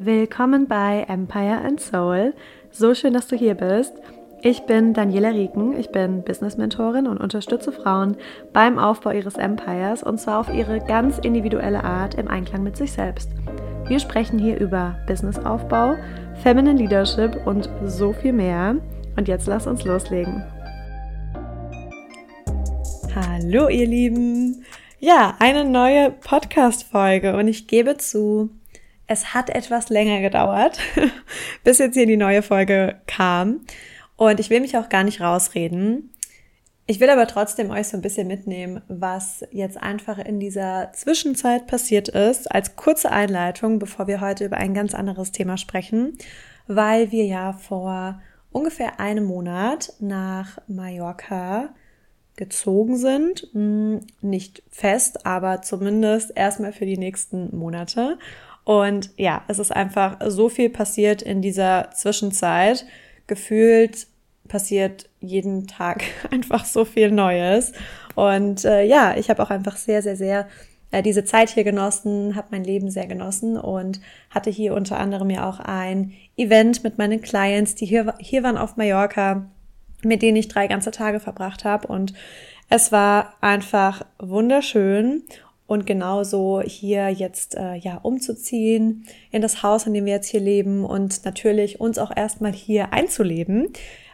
Willkommen bei Empire and Soul. So schön, dass du hier bist. Ich bin Daniela Rieken, ich bin Business-Mentorin und unterstütze Frauen beim Aufbau ihres Empires und zwar auf ihre ganz individuelle Art im Einklang mit sich selbst. Wir sprechen hier über Businessaufbau, Feminine Leadership und so viel mehr. Und jetzt lass uns loslegen. Hallo ihr Lieben. Ja, eine neue Podcast-Folge und ich gebe zu, es hat etwas länger gedauert, bis jetzt hier die neue Folge kam. Und ich will mich auch gar nicht rausreden. Ich will aber trotzdem euch so ein bisschen mitnehmen, was jetzt einfach in dieser Zwischenzeit passiert ist, als kurze Einleitung, bevor wir heute über ein ganz anderes Thema sprechen, weil wir ja vor ungefähr einem Monat nach Mallorca gezogen sind. Hm, nicht fest, aber zumindest erstmal für die nächsten Monate. Und ja, es ist einfach so viel passiert in dieser Zwischenzeit. Gefühlt passiert jeden Tag einfach so viel Neues. Und äh, ja, ich habe auch einfach sehr, sehr, sehr äh, diese Zeit hier genossen, habe mein Leben sehr genossen und hatte hier unter anderem ja auch ein Event mit meinen Clients, die hier, hier waren auf Mallorca, mit denen ich drei ganze Tage verbracht habe. Und es war einfach wunderschön und genauso hier jetzt äh, ja umzuziehen in das Haus, in dem wir jetzt hier leben und natürlich uns auch erstmal hier einzuleben.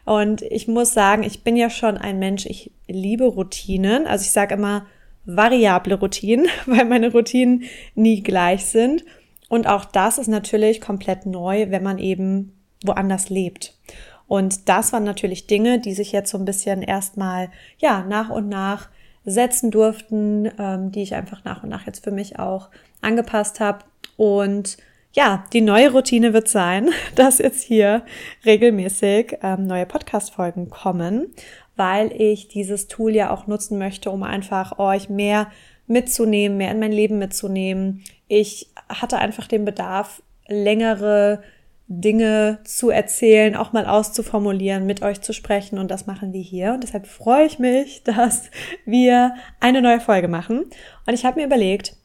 Und ich muss sagen, ich bin ja schon ein Mensch, ich liebe Routinen. Also ich sage immer variable Routinen, weil meine Routinen nie gleich sind. Und auch das ist natürlich komplett neu, wenn man eben woanders lebt. Und das waren natürlich Dinge, die sich jetzt so ein bisschen erstmal, ja, nach und nach setzen durften, ähm, die ich einfach nach und nach jetzt für mich auch angepasst habe. Und ja, die neue Routine wird sein, dass jetzt hier regelmäßig ähm, neue Podcast-Folgen kommen, weil ich dieses Tool ja auch nutzen möchte, um einfach euch mehr mitzunehmen, mehr in mein Leben mitzunehmen. Ich hatte einfach den Bedarf, längere Dinge zu erzählen, auch mal auszuformulieren, mit euch zu sprechen und das machen wir hier. Und deshalb freue ich mich, dass wir eine neue Folge machen. Und ich habe mir überlegt,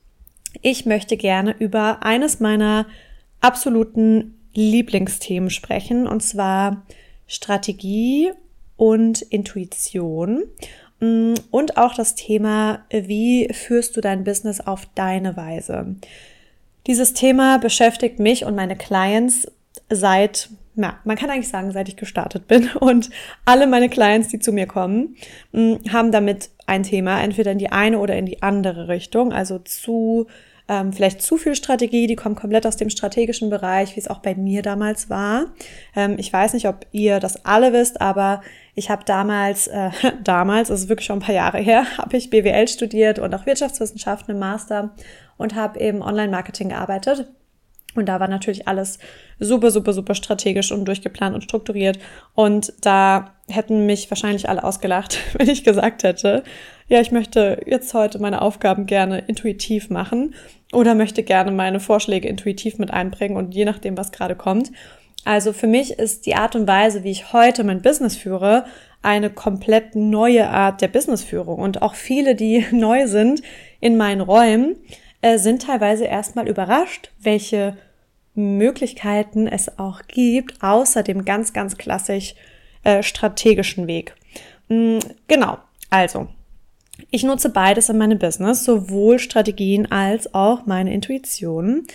ich möchte gerne über eines meiner absoluten Lieblingsthemen sprechen, und zwar Strategie und Intuition mm, und auch das Thema, wie führst du dein Business auf deine Weise. Dieses Thema beschäftigt mich und meine Clients seit, ja, man kann eigentlich sagen, seit ich gestartet bin. Und alle meine Clients, die zu mir kommen, mm, haben damit ein Thema, entweder in die eine oder in die andere Richtung. Also zu, ähm, vielleicht zu viel Strategie, die kommt komplett aus dem strategischen Bereich, wie es auch bei mir damals war. Ähm, ich weiß nicht, ob ihr das alle wisst, aber ich habe damals, äh, damals, ist wirklich schon ein paar Jahre her, habe ich BWL studiert und auch Wirtschaftswissenschaften im Master und habe eben Online-Marketing gearbeitet und da war natürlich alles super, super, super strategisch und durchgeplant und strukturiert. Und da hätten mich wahrscheinlich alle ausgelacht, wenn ich gesagt hätte, ja, ich möchte jetzt heute meine Aufgaben gerne intuitiv machen oder möchte gerne meine Vorschläge intuitiv mit einbringen und je nachdem, was gerade kommt. Also für mich ist die Art und Weise, wie ich heute mein Business führe, eine komplett neue Art der Businessführung. Und auch viele, die neu sind in meinen Räumen, äh, sind teilweise erstmal überrascht, welche Möglichkeiten es auch gibt, außer dem ganz, ganz klassisch äh, strategischen Weg. Mhm, genau, also. Ich nutze beides in meinem Business, sowohl Strategien als auch meine Intuition.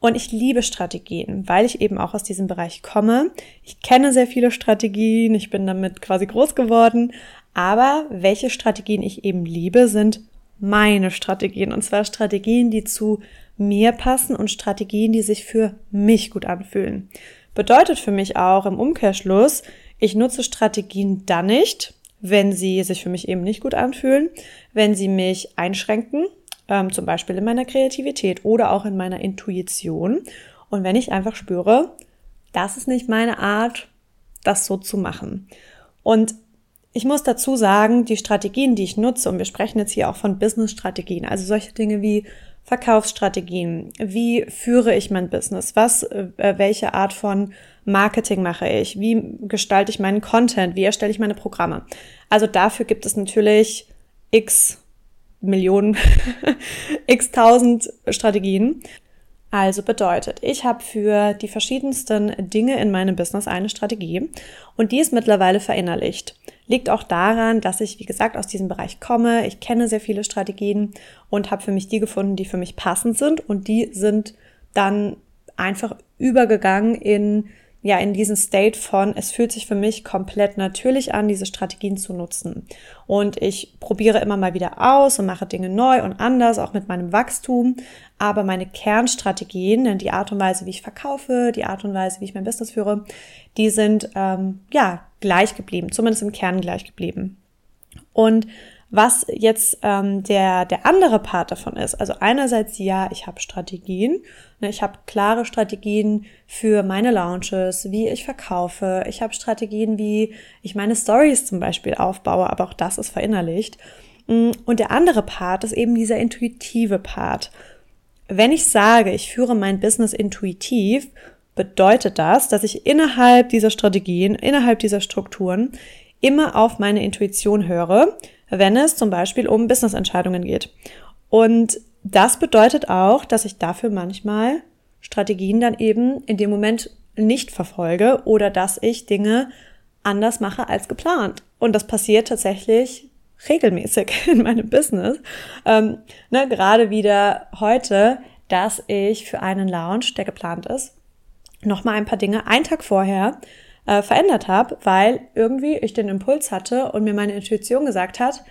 Und ich liebe Strategien, weil ich eben auch aus diesem Bereich komme. Ich kenne sehr viele Strategien, ich bin damit quasi groß geworden. Aber welche Strategien ich eben liebe, sind meine Strategien. Und zwar Strategien, die zu mir passen und Strategien, die sich für mich gut anfühlen. Bedeutet für mich auch im Umkehrschluss, ich nutze Strategien dann nicht, wenn sie sich für mich eben nicht gut anfühlen, wenn sie mich einschränken, ähm, zum Beispiel in meiner Kreativität oder auch in meiner Intuition. Und wenn ich einfach spüre, das ist nicht meine Art, das so zu machen. Und ich muss dazu sagen, die Strategien, die ich nutze, und wir sprechen jetzt hier auch von Business-Strategien, also solche Dinge wie Verkaufsstrategien, wie führe ich mein Business, was, äh, welche Art von Marketing mache ich, wie gestalte ich meinen Content, wie erstelle ich meine Programme. Also dafür gibt es natürlich x Millionen, x tausend Strategien. Also bedeutet, ich habe für die verschiedensten Dinge in meinem Business eine Strategie und die ist mittlerweile verinnerlicht. Liegt auch daran, dass ich, wie gesagt, aus diesem Bereich komme. Ich kenne sehr viele Strategien und habe für mich die gefunden, die für mich passend sind und die sind dann einfach übergegangen in ja in diesen State von, es fühlt sich für mich komplett natürlich an, diese Strategien zu nutzen. Und ich probiere immer mal wieder aus und mache Dinge neu und anders, auch mit meinem Wachstum. Aber meine Kernstrategien, die Art und Weise, wie ich verkaufe, die Art und Weise, wie ich mein Business führe, die sind ähm, ja gleich geblieben, zumindest im Kern gleich geblieben. Und was jetzt ähm, der, der andere Part davon ist. Also einerseits ja, ich habe Strategien. Ne, ich habe klare Strategien für meine Launches, wie ich verkaufe. Ich habe Strategien, wie ich meine Stories zum Beispiel aufbaue, aber auch das ist verinnerlicht. Mm, und der andere Part ist eben dieser intuitive Part. Wenn ich sage, ich führe mein Business intuitiv, bedeutet das, dass ich innerhalb dieser Strategien, innerhalb dieser Strukturen immer auf meine Intuition höre, wenn es zum Beispiel um Business-Entscheidungen geht. Und das bedeutet auch, dass ich dafür manchmal Strategien dann eben in dem Moment nicht verfolge oder dass ich Dinge anders mache als geplant. Und das passiert tatsächlich regelmäßig in meinem Business. Ähm, ne, gerade wieder heute, dass ich für einen Lounge, der geplant ist, nochmal ein paar Dinge einen Tag vorher äh, verändert habe, weil irgendwie ich den Impuls hatte und mir meine Intuition gesagt hat,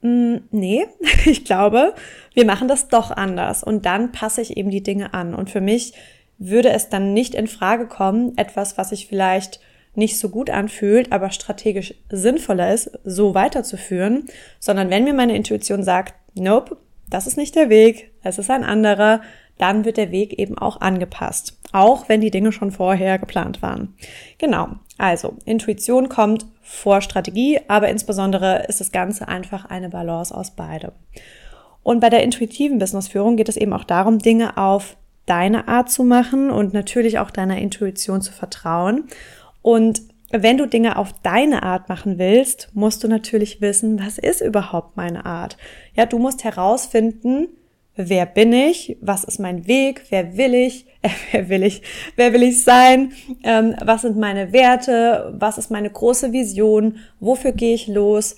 mm, nee, ich glaube, wir machen das doch anders. Und dann passe ich eben die Dinge an. Und für mich würde es dann nicht in Frage kommen, etwas, was sich vielleicht nicht so gut anfühlt, aber strategisch sinnvoller ist, so weiterzuführen, sondern wenn mir meine Intuition sagt, nope, das ist nicht der Weg, es ist ein anderer, dann wird der Weg eben auch angepasst, auch wenn die Dinge schon vorher geplant waren. Genau, also Intuition kommt vor Strategie, aber insbesondere ist das Ganze einfach eine Balance aus beidem. Und bei der intuitiven Businessführung geht es eben auch darum, Dinge auf deine Art zu machen und natürlich auch deiner Intuition zu vertrauen. Und wenn du Dinge auf deine Art machen willst, musst du natürlich wissen, was ist überhaupt meine Art? Ja, du musst herausfinden, wer bin ich, was ist mein Weg, wer will ich, äh, wer will ich, wer will ich sein, ähm, was sind meine Werte, was ist meine große Vision, wofür gehe ich los.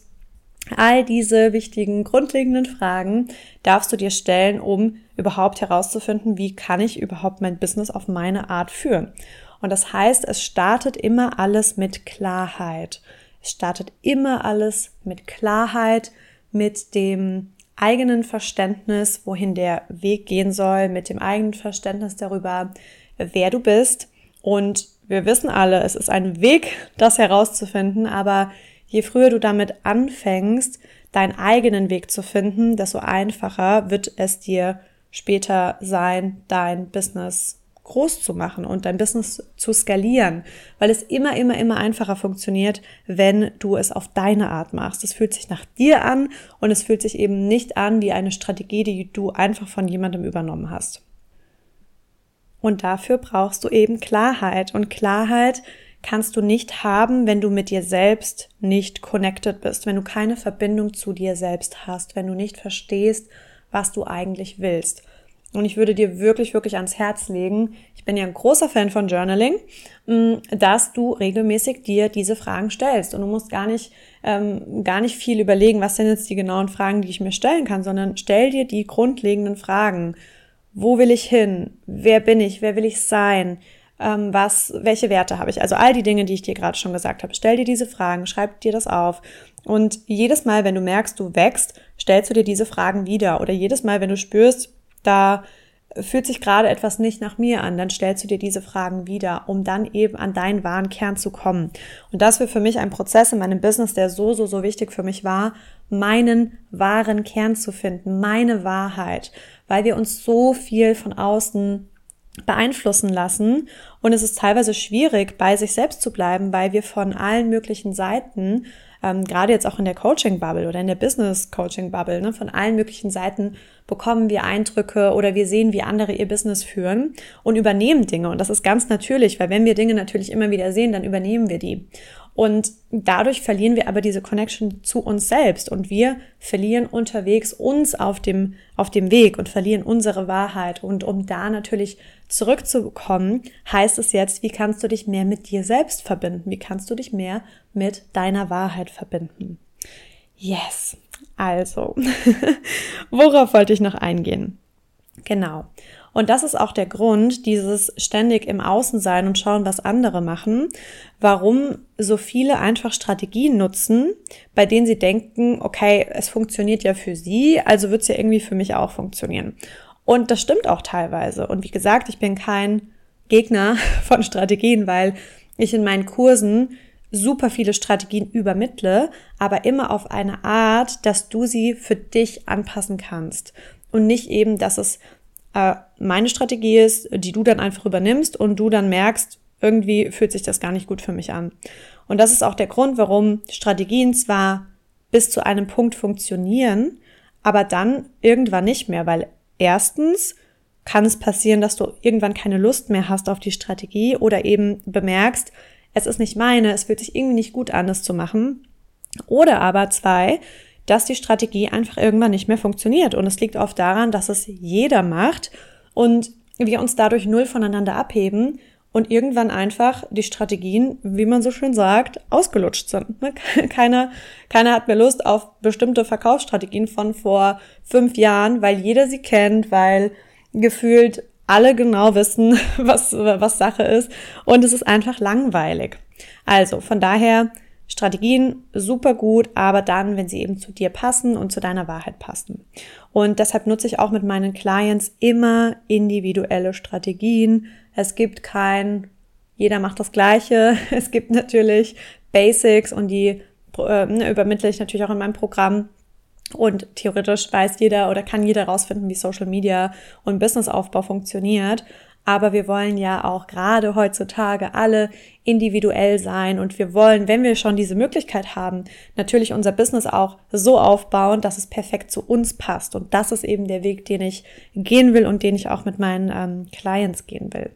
All diese wichtigen, grundlegenden Fragen darfst du dir stellen, um überhaupt herauszufinden, wie kann ich überhaupt mein Business auf meine Art führen. Und das heißt, es startet immer alles mit Klarheit. Es startet immer alles mit Klarheit, mit dem eigenen Verständnis, wohin der Weg gehen soll, mit dem eigenen Verständnis darüber, wer du bist. Und wir wissen alle, es ist ein Weg, das herauszufinden, aber je früher du damit anfängst, deinen eigenen Weg zu finden, desto einfacher wird es dir später sein, dein Business groß zu machen und dein Business zu skalieren, weil es immer, immer, immer einfacher funktioniert, wenn du es auf deine Art machst. Es fühlt sich nach dir an und es fühlt sich eben nicht an wie eine Strategie, die du einfach von jemandem übernommen hast. Und dafür brauchst du eben Klarheit und Klarheit kannst du nicht haben, wenn du mit dir selbst nicht connected bist, wenn du keine Verbindung zu dir selbst hast, wenn du nicht verstehst, was du eigentlich willst. Und ich würde dir wirklich, wirklich ans Herz legen, ich bin ja ein großer Fan von Journaling, mm, dass du regelmäßig dir diese Fragen stellst. Und du musst gar nicht, ähm, gar nicht viel überlegen, was sind jetzt die genauen Fragen, die ich mir stellen kann, sondern stell dir die grundlegenden Fragen. Wo will ich hin? Wer bin ich? Wer will ich sein? Ähm, was, welche Werte habe ich? Also all die Dinge, die ich dir gerade schon gesagt habe. Stell dir diese Fragen, schreib dir das auf. Und jedes Mal, wenn du merkst, du wächst, stellst du dir diese Fragen wieder. Oder jedes Mal, wenn du spürst, da fühlt sich gerade etwas nicht nach mir an, dann stellst du dir diese Fragen wieder, um dann eben an deinen wahren Kern zu kommen. Und das war für mich ein Prozess in meinem Business, der so, so, so wichtig für mich war, meinen wahren Kern zu finden, meine Wahrheit, weil wir uns so viel von außen beeinflussen lassen. Und es ist teilweise schwierig, bei sich selbst zu bleiben, weil wir von allen möglichen Seiten ähm, gerade jetzt auch in der Coaching-Bubble oder in der Business-Coaching-Bubble, ne, von allen möglichen Seiten bekommen wir Eindrücke oder wir sehen, wie andere ihr Business führen und übernehmen Dinge. Und das ist ganz natürlich, weil wenn wir Dinge natürlich immer wieder sehen, dann übernehmen wir die. Und dadurch verlieren wir aber diese Connection zu uns selbst und wir verlieren unterwegs uns auf dem, auf dem Weg und verlieren unsere Wahrheit. Und um da natürlich zurückzukommen, heißt es jetzt, wie kannst du dich mehr mit dir selbst verbinden? Wie kannst du dich mehr mit deiner Wahrheit verbinden? Yes. Also, worauf wollte ich noch eingehen? Genau. Und das ist auch der Grund, dieses ständig im Außen sein und schauen, was andere machen, warum so viele einfach Strategien nutzen, bei denen sie denken, okay, es funktioniert ja für sie, also wird es ja irgendwie für mich auch funktionieren. Und das stimmt auch teilweise. Und wie gesagt, ich bin kein Gegner von Strategien, weil ich in meinen Kursen super viele Strategien übermittle, aber immer auf eine Art, dass du sie für dich anpassen kannst. Und nicht eben, dass es äh, meine Strategie ist, die du dann einfach übernimmst und du dann merkst, irgendwie fühlt sich das gar nicht gut für mich an. Und das ist auch der Grund, warum Strategien zwar bis zu einem Punkt funktionieren, aber dann irgendwann nicht mehr, weil erstens kann es passieren, dass du irgendwann keine Lust mehr hast auf die Strategie oder eben bemerkst, es ist nicht meine, es fühlt sich irgendwie nicht gut an, das zu machen. Oder aber zwei, dass die Strategie einfach irgendwann nicht mehr funktioniert. Und es liegt oft daran, dass es jeder macht und wir uns dadurch null voneinander abheben und irgendwann einfach die Strategien, wie man so schön sagt, ausgelutscht sind. Ne? Keiner, keiner hat mehr Lust auf bestimmte Verkaufsstrategien von vor fünf Jahren, weil jeder sie kennt, weil gefühlt alle genau wissen, was, was Sache ist und es ist einfach langweilig. Also von daher Strategien super gut, aber dann, wenn sie eben zu dir passen und zu deiner Wahrheit passen. Und deshalb nutze ich auch mit meinen Clients immer individuelle Strategien. Es gibt kein, jeder macht das Gleiche. Es gibt natürlich Basics und die äh, übermittle ich natürlich auch in meinem Programm. Und theoretisch weiß jeder oder kann jeder rausfinden, wie Social Media und Businessaufbau funktioniert. Aber wir wollen ja auch gerade heutzutage alle individuell sein und wir wollen, wenn wir schon diese Möglichkeit haben, natürlich unser Business auch so aufbauen, dass es perfekt zu uns passt. Und das ist eben der Weg, den ich gehen will und den ich auch mit meinen ähm, Clients gehen will.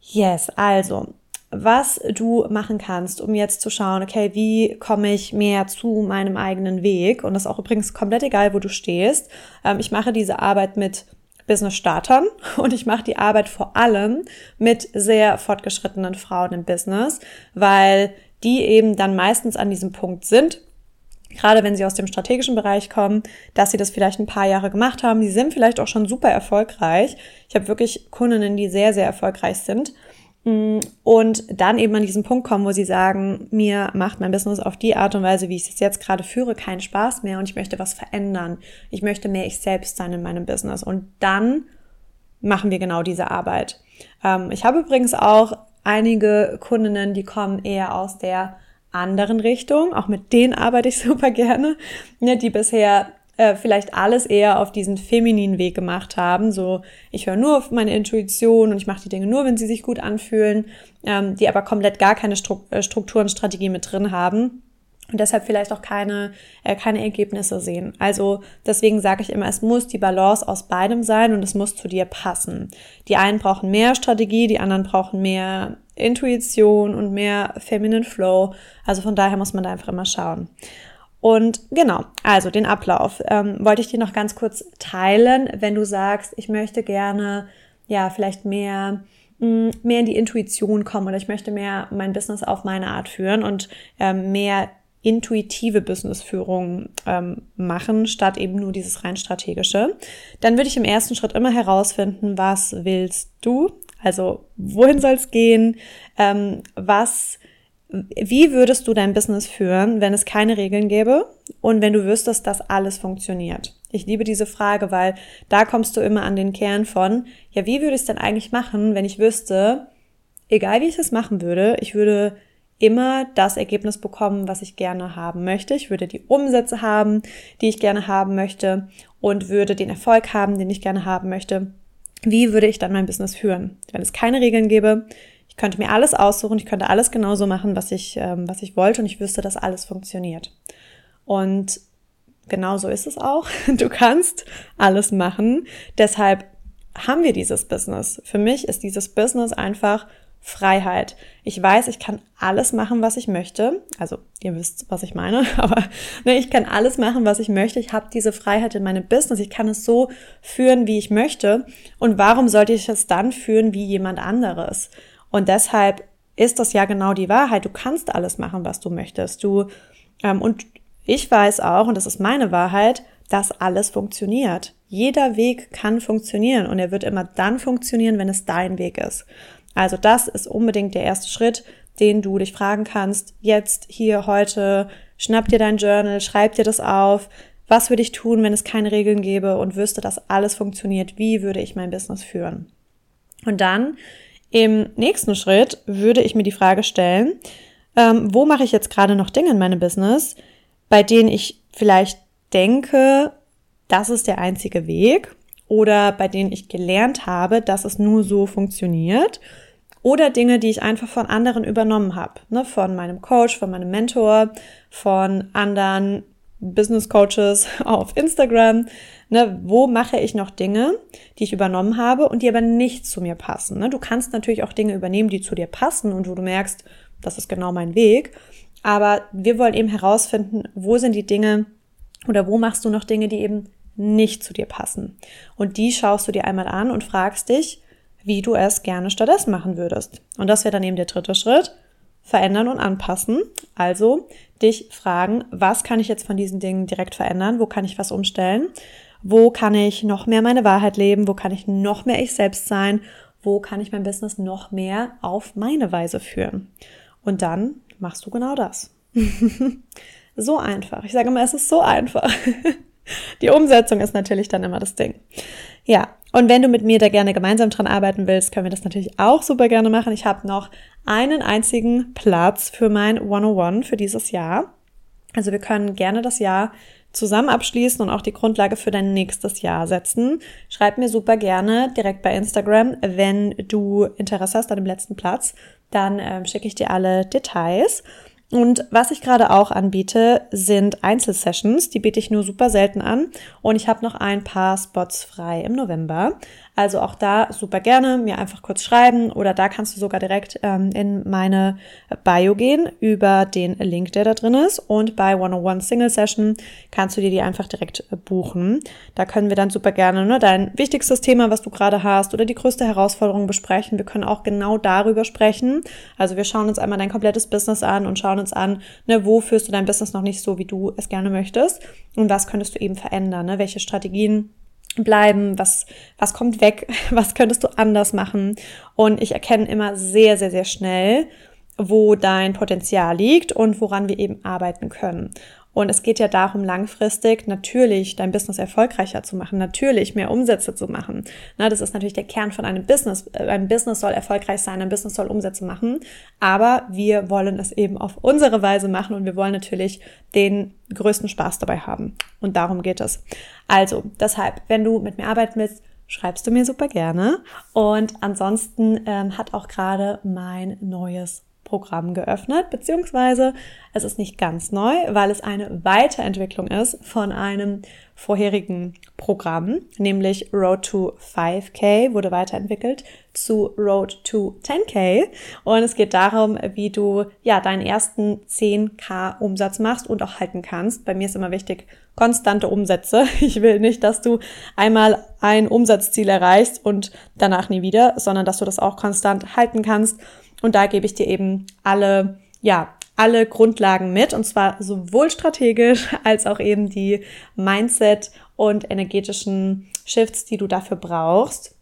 Yes, also was du machen kannst, um jetzt zu schauen, okay, wie komme ich mehr zu meinem eigenen Weg? Und das ist auch übrigens komplett egal, wo du stehst. Ähm, ich mache diese Arbeit mit Business-Startern und ich mache die Arbeit vor allem mit sehr fortgeschrittenen Frauen im Business, weil die eben dann meistens an diesem Punkt sind, gerade wenn sie aus dem strategischen Bereich kommen, dass sie das vielleicht ein paar Jahre gemacht haben. Sie sind vielleicht auch schon super erfolgreich. Ich habe wirklich Kundinnen, die sehr, sehr erfolgreich sind und dann eben an diesen Punkt kommen, wo sie sagen, mir macht mein Business auf die Art und Weise, wie ich es jetzt gerade führe, keinen Spaß mehr und ich möchte was verändern. Ich möchte mehr ich selbst sein in meinem Business. Und dann machen wir genau diese Arbeit. Ähm, ich habe übrigens auch einige Kundinnen, die kommen eher aus der anderen Richtung. Auch mit denen arbeite ich super gerne, ne, die bisher äh, vielleicht alles eher auf diesen femininen Weg gemacht haben. So, ich höre nur auf meine Intuition und ich mache die Dinge nur, wenn sie sich gut anfühlen, ähm, die aber komplett gar keine äh, Struktur und Strategie mit drin haben und deshalb vielleicht auch keine, äh, keine Ergebnisse sehen. Also deswegen sage ich immer, es muss die Balance aus beidem sein und es muss zu dir passen. Die einen brauchen mehr Strategie, die anderen brauchen mehr Intuition und mehr Feminine Flow. Also von daher muss man da einfach immer schauen. Und genau, also den Ablauf ähm, wollte ich dir noch ganz kurz teilen, wenn du sagst, ich möchte gerne ja vielleicht mehr mm, mehr in die Intuition kommen oder ich möchte mehr mein Business auf meine Art führen und ähm, mehr intuitive Businessführung ähm, machen, statt eben nur dieses rein strategische, dann würde ich im ersten Schritt immer herausfinden, was willst du? Also wohin soll es gehen? Ähm, was wie würdest du dein Business führen, wenn es keine Regeln gäbe und wenn du wüsstest, dass alles funktioniert? Ich liebe diese Frage, weil da kommst du immer an den Kern von, ja, wie würde ich es denn eigentlich machen, wenn ich wüsste, egal wie ich es machen würde, ich würde immer das Ergebnis bekommen, was ich gerne haben möchte. Ich würde die Umsätze haben, die ich gerne haben möchte und würde den Erfolg haben, den ich gerne haben möchte. Wie würde ich dann mein Business führen? Wenn es keine Regeln gäbe, ich könnte mir alles aussuchen, ich könnte alles genauso machen, was ich, ähm, was ich wollte und ich wüsste, dass alles funktioniert. Und genau so ist es auch. Du kannst alles machen. Deshalb haben wir dieses Business. Für mich ist dieses Business einfach Freiheit. Ich weiß, ich kann alles machen, was ich möchte. Also ihr wisst, was ich meine, aber ne, ich kann alles machen, was ich möchte. Ich habe diese Freiheit in meinem Business. Ich kann es so führen, wie ich möchte. Und warum sollte ich es dann führen wie jemand anderes? Und deshalb ist das ja genau die Wahrheit. Du kannst alles machen, was du möchtest. Du ähm, und ich weiß auch, und das ist meine Wahrheit, dass alles funktioniert. Jeder Weg kann funktionieren und er wird immer dann funktionieren, wenn es dein Weg ist. Also das ist unbedingt der erste Schritt, den du dich fragen kannst. Jetzt, hier, heute, schnapp dir dein Journal, schreib dir das auf. Was würde ich tun, wenn es keine Regeln gäbe und wüsste, dass alles funktioniert? Wie würde ich mein Business führen? Und dann im nächsten Schritt würde ich mir die Frage stellen, ähm, wo mache ich jetzt gerade noch Dinge in meinem Business, bei denen ich vielleicht denke, das ist der einzige Weg oder bei denen ich gelernt habe, dass es nur so funktioniert oder Dinge, die ich einfach von anderen übernommen habe, ne, von meinem Coach, von meinem Mentor, von anderen Business Coaches auf Instagram. Ne, wo mache ich noch Dinge, die ich übernommen habe und die aber nicht zu mir passen? Ne? Du kannst natürlich auch Dinge übernehmen, die zu dir passen und wo du merkst, das ist genau mein Weg. Aber wir wollen eben herausfinden, wo sind die Dinge oder wo machst du noch Dinge, die eben nicht zu dir passen. Und die schaust du dir einmal an und fragst dich, wie du es gerne stattdessen machen würdest. Und das wäre dann eben der dritte Schritt. Verändern und anpassen. Also dich fragen, was kann ich jetzt von diesen Dingen direkt verändern? Wo kann ich was umstellen? Wo kann ich noch mehr meine Wahrheit leben? Wo kann ich noch mehr ich selbst sein? Wo kann ich mein Business noch mehr auf meine Weise führen? Und dann machst du genau das. so einfach. Ich sage immer, es ist so einfach. Die Umsetzung ist natürlich dann immer das Ding. Ja, und wenn du mit mir da gerne gemeinsam dran arbeiten willst, können wir das natürlich auch super gerne machen. Ich habe noch einen einzigen Platz für mein 101 für dieses Jahr. Also wir können gerne das Jahr zusammen abschließen und auch die Grundlage für dein nächstes Jahr setzen. Schreib mir super gerne direkt bei Instagram, wenn du Interesse hast an dem letzten Platz. Dann ähm, schicke ich dir alle Details. Und was ich gerade auch anbiete, sind Einzelsessions. Die biete ich nur super selten an. Und ich habe noch ein paar Spots frei im November. Also auch da super gerne mir einfach kurz schreiben oder da kannst du sogar direkt ähm, in meine Bio gehen über den Link, der da drin ist. Und bei 101 Single Session kannst du dir die einfach direkt äh, buchen. Da können wir dann super gerne ne, dein wichtigstes Thema, was du gerade hast oder die größte Herausforderung besprechen. Wir können auch genau darüber sprechen. Also wir schauen uns einmal dein komplettes Business an und schauen uns an, ne, wo führst du dein Business noch nicht so, wie du es gerne möchtest und was könntest du eben verändern, ne? welche Strategien bleiben, was, was kommt weg, was könntest du anders machen. Und ich erkenne immer sehr, sehr, sehr schnell, wo dein Potenzial liegt und woran wir eben arbeiten können. Und es geht ja darum, langfristig natürlich dein Business erfolgreicher zu machen, natürlich mehr Umsätze zu machen. Na, das ist natürlich der Kern von einem Business. Ein Business soll erfolgreich sein, ein Business soll Umsätze machen. Aber wir wollen es eben auf unsere Weise machen und wir wollen natürlich den größten Spaß dabei haben. Und darum geht es. Also, deshalb, wenn du mit mir arbeiten willst, schreibst du mir super gerne. Und ansonsten ähm, hat auch gerade mein neues Programm geöffnet, beziehungsweise es ist nicht ganz neu, weil es eine Weiterentwicklung ist von einem vorherigen Programm, nämlich Road to 5K wurde weiterentwickelt zu Road to 10K und es geht darum, wie du ja deinen ersten 10K Umsatz machst und auch halten kannst. Bei mir ist immer wichtig konstante Umsätze. Ich will nicht, dass du einmal ein Umsatzziel erreichst und danach nie wieder, sondern dass du das auch konstant halten kannst und da gebe ich dir eben alle, ja, alle Grundlagen mit und zwar sowohl strategisch als auch eben die Mindset und energetischen Shifts, die du dafür brauchst.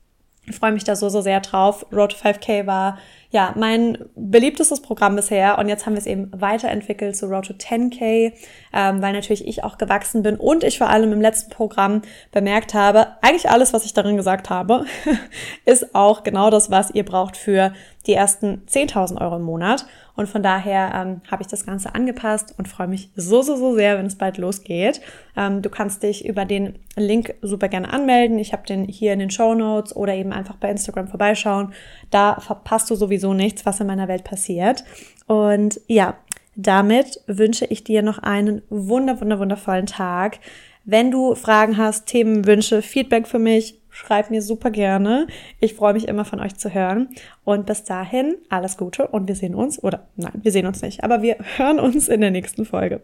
Ich freue mich da so, so sehr drauf. Road to 5K war ja, mein beliebtestes Programm bisher und jetzt haben wir es eben weiterentwickelt zu Road to 10K, ähm, weil natürlich ich auch gewachsen bin und ich vor allem im letzten Programm bemerkt habe, eigentlich alles, was ich darin gesagt habe, ist auch genau das, was ihr braucht für die ersten 10.000 Euro im Monat. Und von daher ähm, habe ich das Ganze angepasst und freue mich so, so, so sehr, wenn es bald losgeht. Ähm, du kannst dich über den Link super gerne anmelden. Ich habe den hier in den Show Notes oder eben einfach bei Instagram vorbeischauen. Da verpasst du sowieso nichts, was in meiner Welt passiert. Und ja, damit wünsche ich dir noch einen wunder, wunder, wundervollen Tag. Wenn du Fragen hast, Themen, Wünsche, Feedback für mich, schreib mir super gerne. Ich freue mich immer von euch zu hören. Und bis dahin alles Gute und wir sehen uns, oder nein, wir sehen uns nicht, aber wir hören uns in der nächsten Folge.